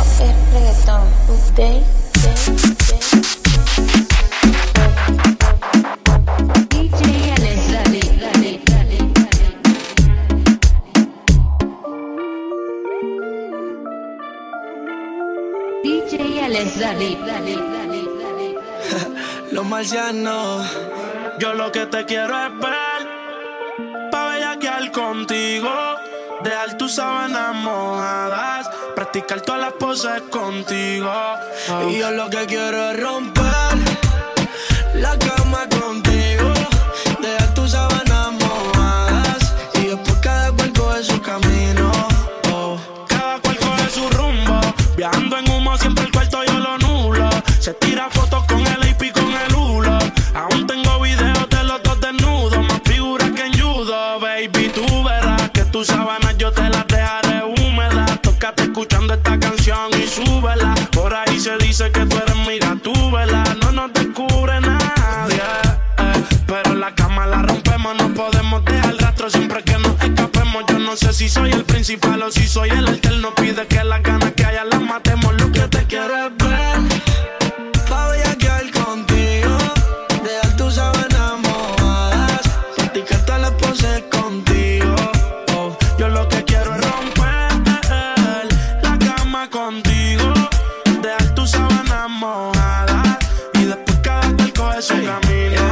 es reggaetón. Update, DJ Alex, dale, dale, dale, DJ Alex, dale, dale, dale, dale. Los marcianos. Yo lo que te quiero es ver, pa' bellaquear contigo, dejar tus sábanas mojadas, practicar todas las poses contigo. Y yo lo que quiero es romper la cama contigo. Dejar tus sábanas mojadas. Y después cada cual coge su camino. Oh. Cada cual coge su rumbo, viajando en humo, siempre el cuarto yo lo nulo. Se tira fotos con el AP con el hulo. Aún tengo si soy el principal o si soy el alterno. Pide que las ganas que haya las matemos. Lo que te quiero es ver. Pa' bellaquear contigo. Dejar tus sábanas mojadas. Practicar todas las poses contigo. Oh. Yo lo que quiero es romper la cama contigo. Dejar tus sábanas mojadas. Y después cada cual coge su camino.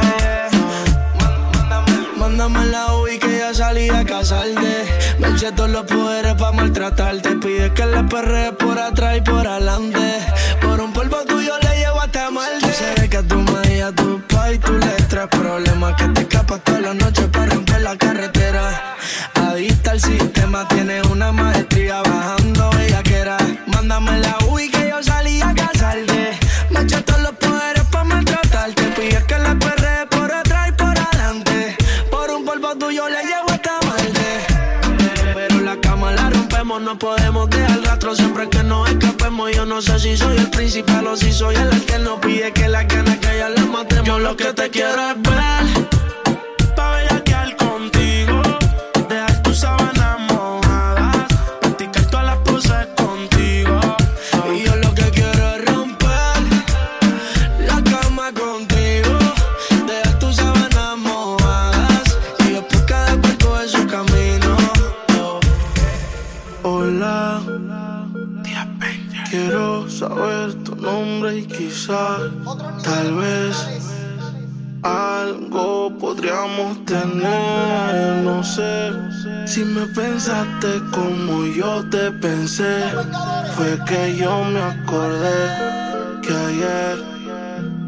Mándame la UI que ya salí a casarte. Eché todos los poderes pa' maltratarte. Pide que la perre por atrás y por adelante. No sé si soy el principal o si soy el que no pide que las ganas que ya las matemos. Yo lo que te quiero es ver. Tal vez, algo podríamos tener. No sé si me pensaste como yo te pensé. Fue que yo me acordé que ayer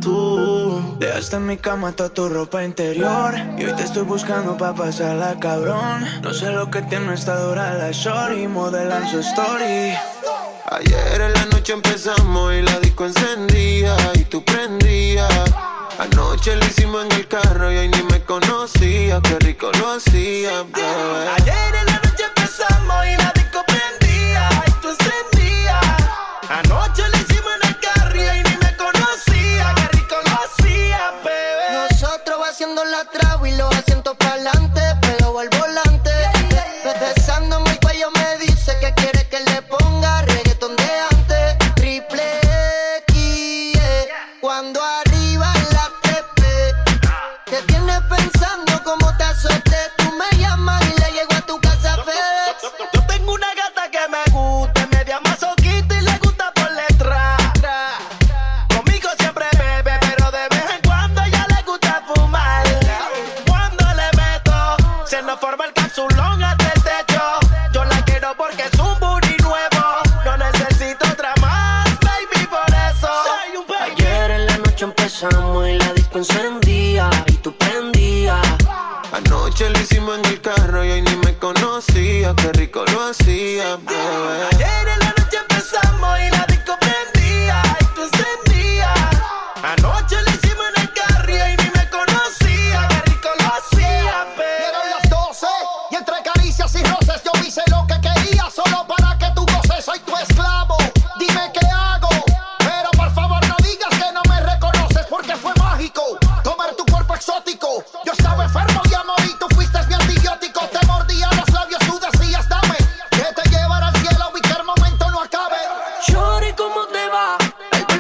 tú. Dejaste en mi cama toda tu ropa interior Y hoy te estoy buscando pa' pasarla cabrón No sé lo que tiene esta dura la shorty Modelan su story Ayer en la noche empezamos y la disco encendía y tú prendías. Anoche lo hicimos en el carro y hoy ni me conocía, qué rico lo hacía, bebé. Ayer en la noche empezamos y la disco prendía Y tú encendías Anoche lo hicimos en el carro y hoy ni me conocía Qué rico lo hacía, bebé Nosotros va haciendo la traba y los asientos para encendía y tú prendías. Anoche lo hicimos en el carro y hoy ni me conocía, qué rico lo hacía, bebé.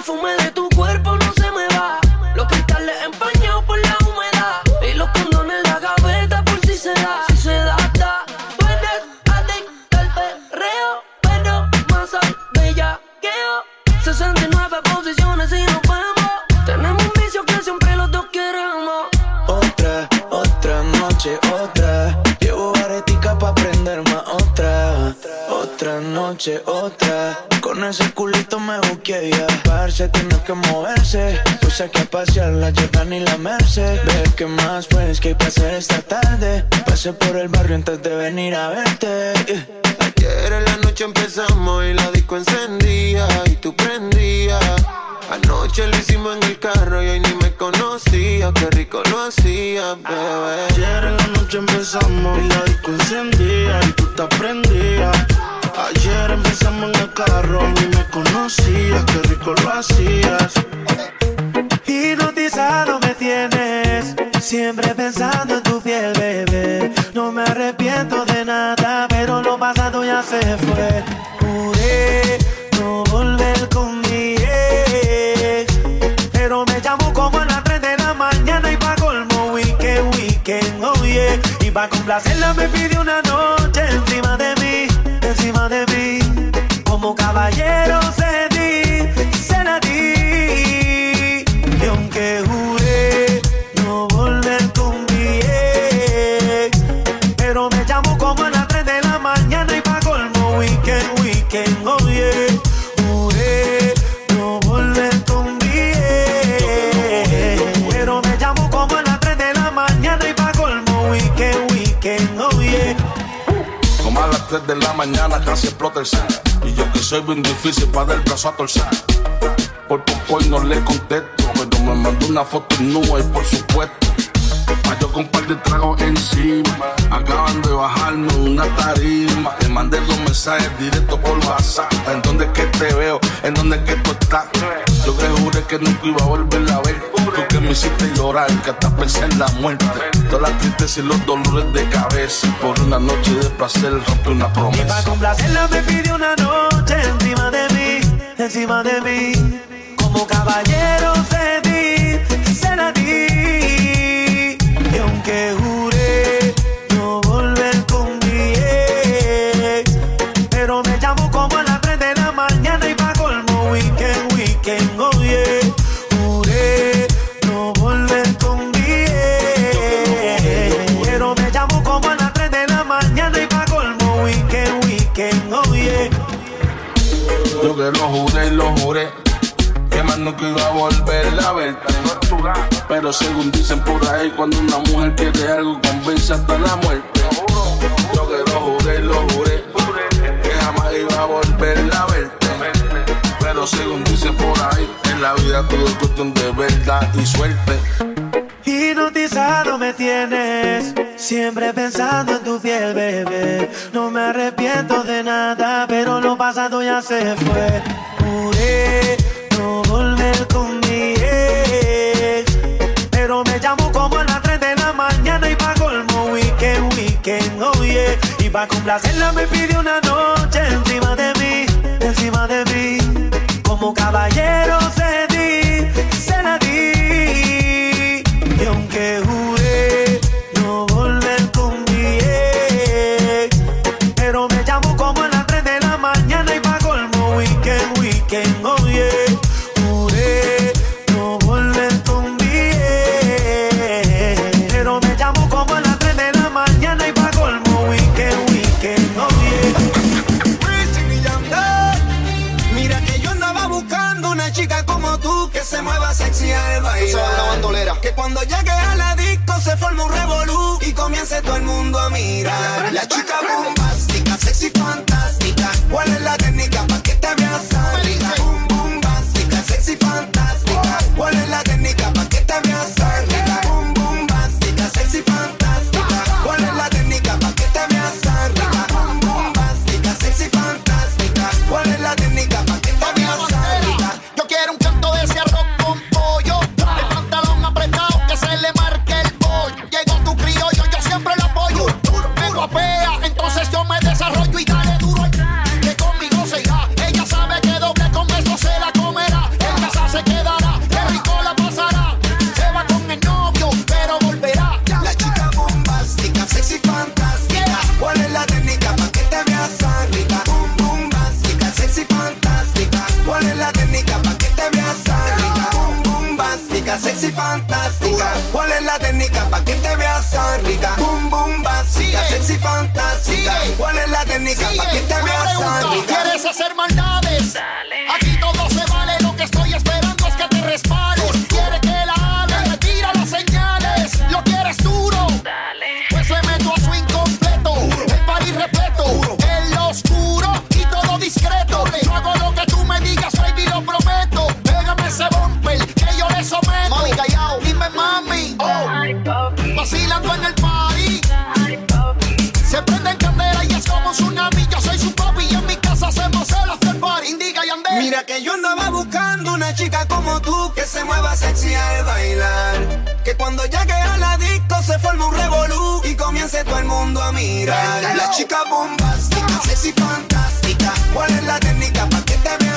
perfume de tu cuerpo no se me va. Los cristales empañados por la humedad. Y los condones en la gaveta por si se da. Si se da, da. Puedes adictarte al perreo, pero más al bellaqueo. 69 posiciones y nos vemos. Tenemos un vicio que siempre los dos queremos. Otra, otra noche, otra. Llevo aretica pa' prender más otra. Otra noche, otra. Con ese culito ya. Parce, tiene que moverse. Pues hay que pasear la Jordan y la Merced. Ve que más pues que hay que esta tarde. Pasé por el barrio antes de venir a verte. Ayer en la noche empezamos y la disco encendía y tú prendías. Anoche lo hicimos en el carro y hoy ni me conocía. Qué rico lo hacía, bebé. Ayer en la noche empezamos y la disco encendía y tú te prendías. Ayer empezamos en el carro y me conocías. Qué rico lo hacías. Hipnotizado me tienes, siempre pensando en tu piel, bebé. No me arrepiento de nada, pero lo pasado ya se fue. Juré no volver con mi ex, pero me llamo como a las 3 de la mañana y pa' colmo weekend, weekend, oh yeah. Y pa' complacerla me pidió una noche encima de mí, Como caballero cedí, se la di. Y aunque juré no volver con mi ex, pero me llamo como a las 3 de la mañana y pa' colmo weekend, weekend, oh 3 de la mañana casi explota el set. Y yo que soy bien difícil para dar el brazo a torcer. Por poco y no le contesto. Pero me mandó una foto nua y por supuesto. Yo con un par de tragos encima. Acaban de bajarme una tarima. Te mandé dos mensajes directos por WhatsApp. ¿En dónde es que te veo? ¿En dónde es que tú estás? Yo que juré que nunca iba a volver a ver. Tú que me hiciste llorar, que hasta pensé en la muerte. Todas las tristezas y los dolores de cabeza. Por una noche de placer rompí una Y pa' promesa. complacerla me pidió una noche encima de mí, encima de mí. Como caballero Pero según dicen por ahí, cuando una mujer quiere algo, convence hasta la muerte. Yo que lo juré lo juré. Que jamás iba a volver a verte. Pero según dicen por ahí, en la vida todo es cuestión de verdad y suerte. Hipnotizado me tienes, siempre pensando en tu piel, bebé. No me arrepiento de nada, pero lo pasado ya se fue. Juré oh yeah. Y pa' complacerla me pidió una noche encima de mí, encima de mí. Como caballero cedí, se la di. Y aunque juré se mueva sexy al bailar. Que cuando llegue a la disco se forme un revolú y comience todo el mundo a mirar. La chica bombástica, sexy fantástica. ¿Cuál es la técnica para que te veas fantástica. ¿Cuál es la técnica para que te veas tan rica? Boom, boom, básica, sexy, fantástica. ¿Cuál es la técnica para que te veas tan rica? ¿Quieres hacer maldades? Dale. Aquí chica como tú que se mueva sexy al bailar. Que cuando llegue a la disco se forme un revolú y comience todo el mundo a mirar. La chica bombástica, sexy fantástica. ¿Cuál es la técnica para que te vean?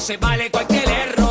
Se vale cualquier error.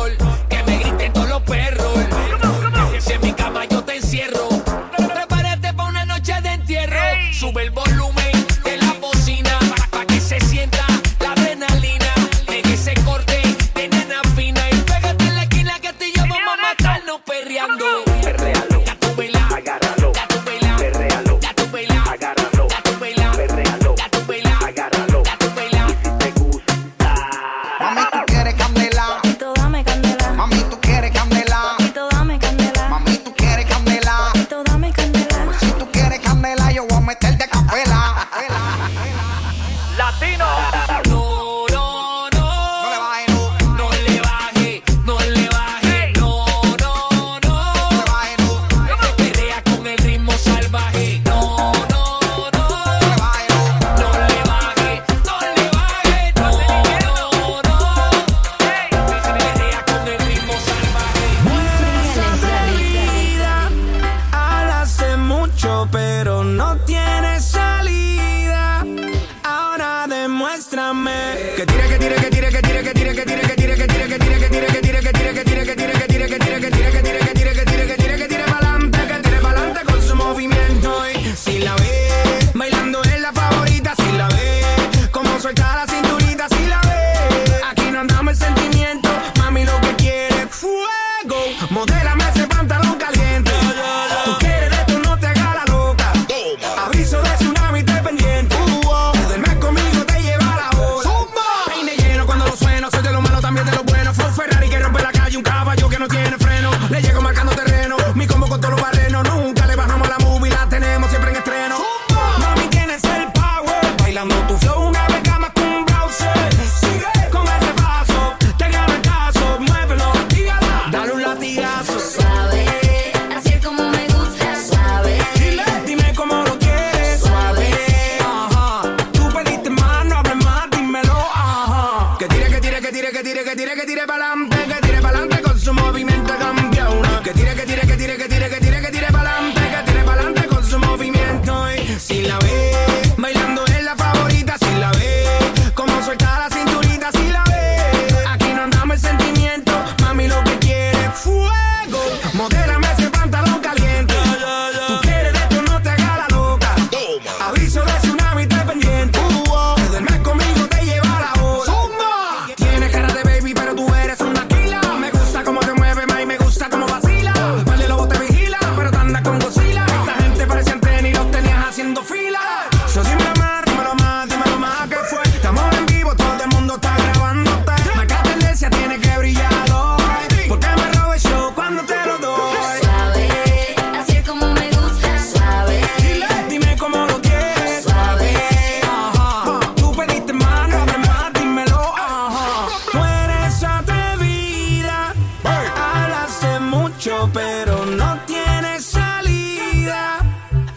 no tiene salida.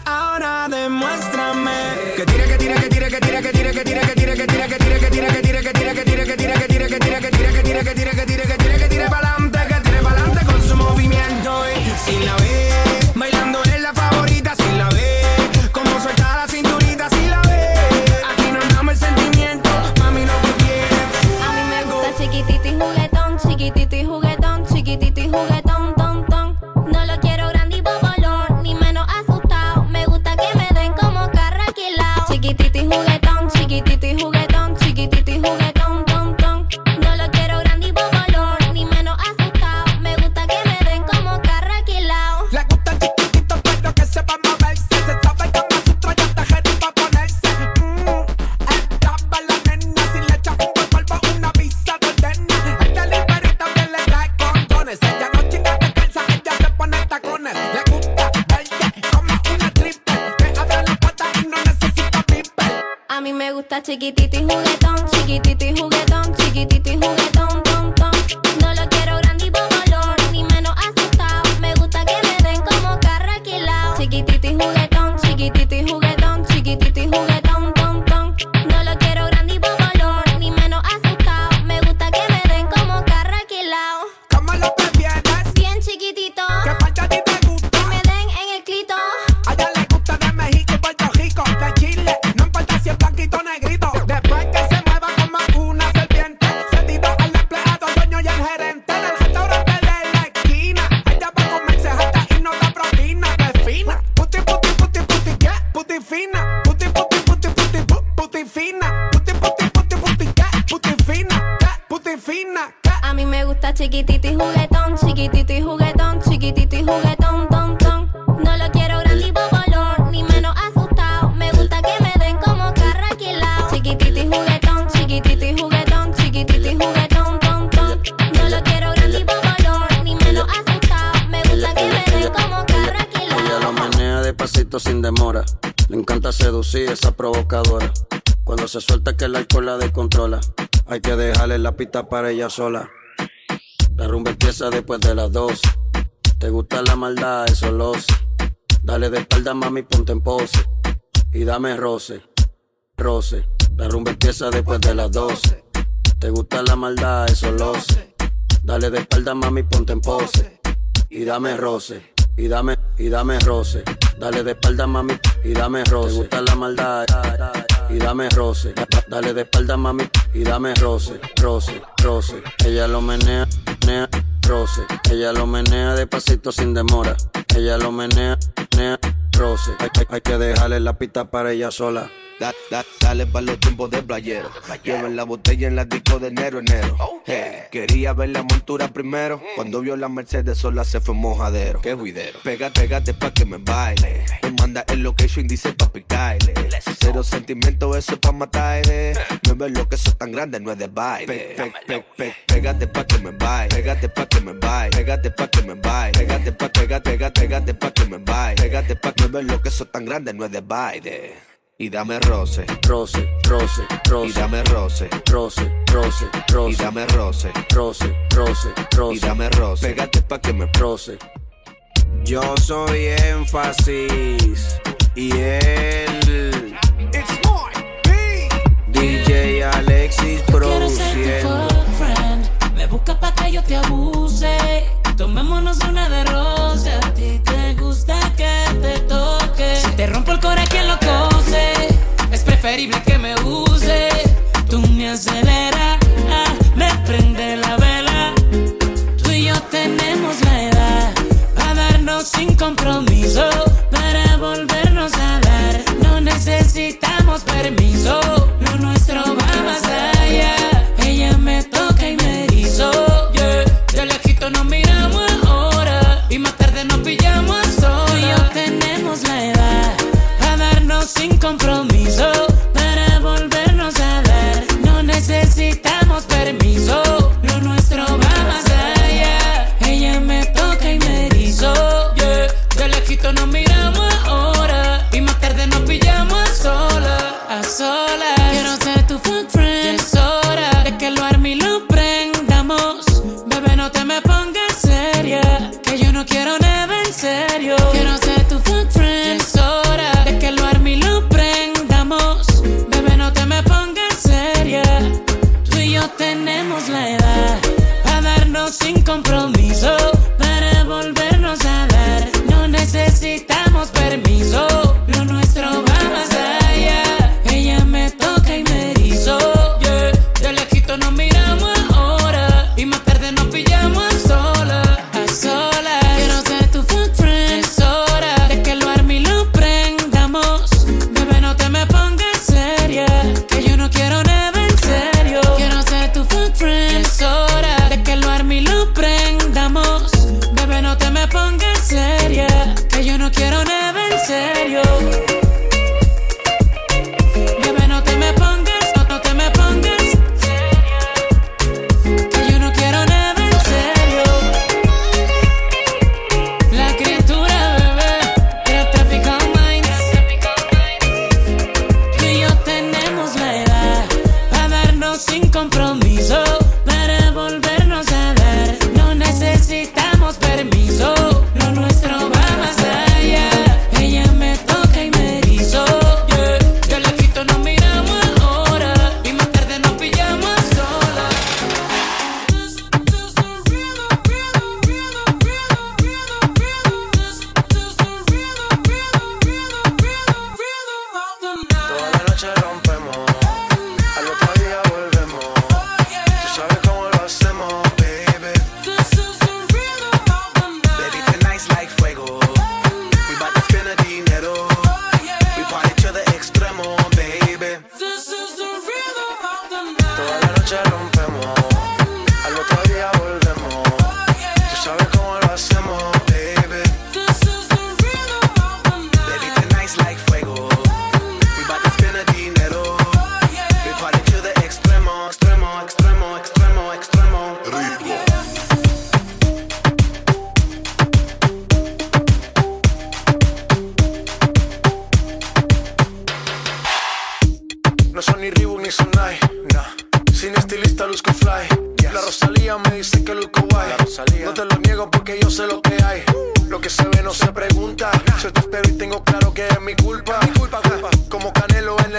Ahora demuéstrame. Que tira, que tira, que tira, que tira, que tira, que tira, que tira, que tira. la pista para ella sola. La rumba empieza después de las dos. Te gusta la maldad, eso lo sé. Dale de espalda, mami, ponte en pose. Y dame roce, roce. La rumba empieza después de las 12. Te gusta la maldad, eso lo sé. Dale de espalda, mami, ponte en pose. Y dame roce, y dame, y dame roce. Dale de espalda, mami, y dame roce. Te gusta la maldad y dame roce. Dale de espalda, mami, y dame roce, roce, roce. Ella lo menea, menea, roce. Ella lo menea despacito sin demora. Ella lo menea, menea, roce. Hay, que dejarle la pista para ella sola. Da, da, dale para los tiempos de playero. Lleven la botella en la disco de enero, enero. Eh, quería ver la montura primero. Mm. Cuando vio la Mercedes sola se fue mojadero. Qué juidero. Pégate, pégate pa' que me baile Manda el location, dice papi, caile. Cero sentimiento, eso es pa' matar. No ves lo que eso tan grande, no es de baile. Pe, pe, pe, pégate pa' que me baile. Pégate pa' que me baile. Pégate pa' que me baile. Pégate pa', pégate, pégate, pégate pa' que me baile. Pégate pa' que no ves lo que eso tan grande, no es de baile y dame roce, roce, roce, roce, y dame roce, roce, roce, roce, y dame roce, roce, roce, roce, y dame roce, pégate pa' que me roce, yo soy énfasis y él. It's DJ Alexis Pro. Me busca pa' que yo te abuse. Tomémonos una de rosa. A ti te gusta que te toque. Si te rompo el corazón, quien lo cose. Es preferible que me use. Tú me aceleras, ah, me prende la vela. Tú y yo tenemos la edad sin compromiso para volvernos a dar. No necesitamos permiso, lo nuestro va más allá. Ella me toca y me hizo. Yeah. De lejito nos miramos ahora y más tarde nos pillamos sola. Yo tenemos la edad para darnos sin compromiso.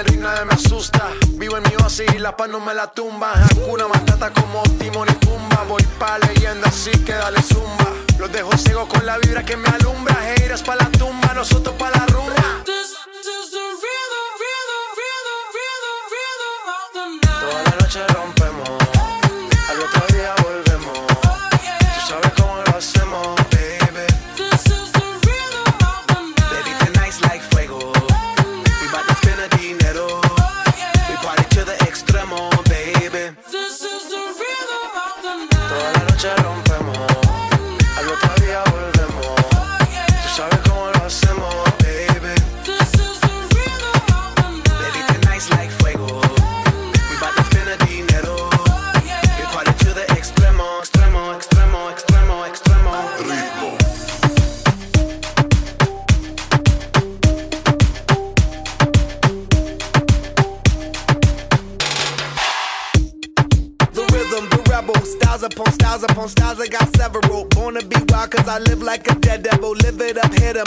adrenalina de me asusta. Vivo en mi oasis y la paz no me la tumba. Hakuna Matata como Timon y Pumba. Voy pa' leyenda, así que dale zumba. Los dejo ciego con la vibra que me alumbra. Heiras pa' la tumba, nosotros pa' la rumba. This, Toda la noche rompe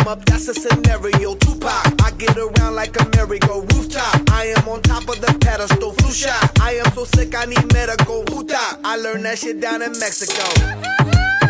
up, that's a scenario. Tupac, I get around like a merry-go rooftop. I am on top of the pedestal, flu shot. I am so sick, I need medical. Huta, I learned that shit down in Mexico.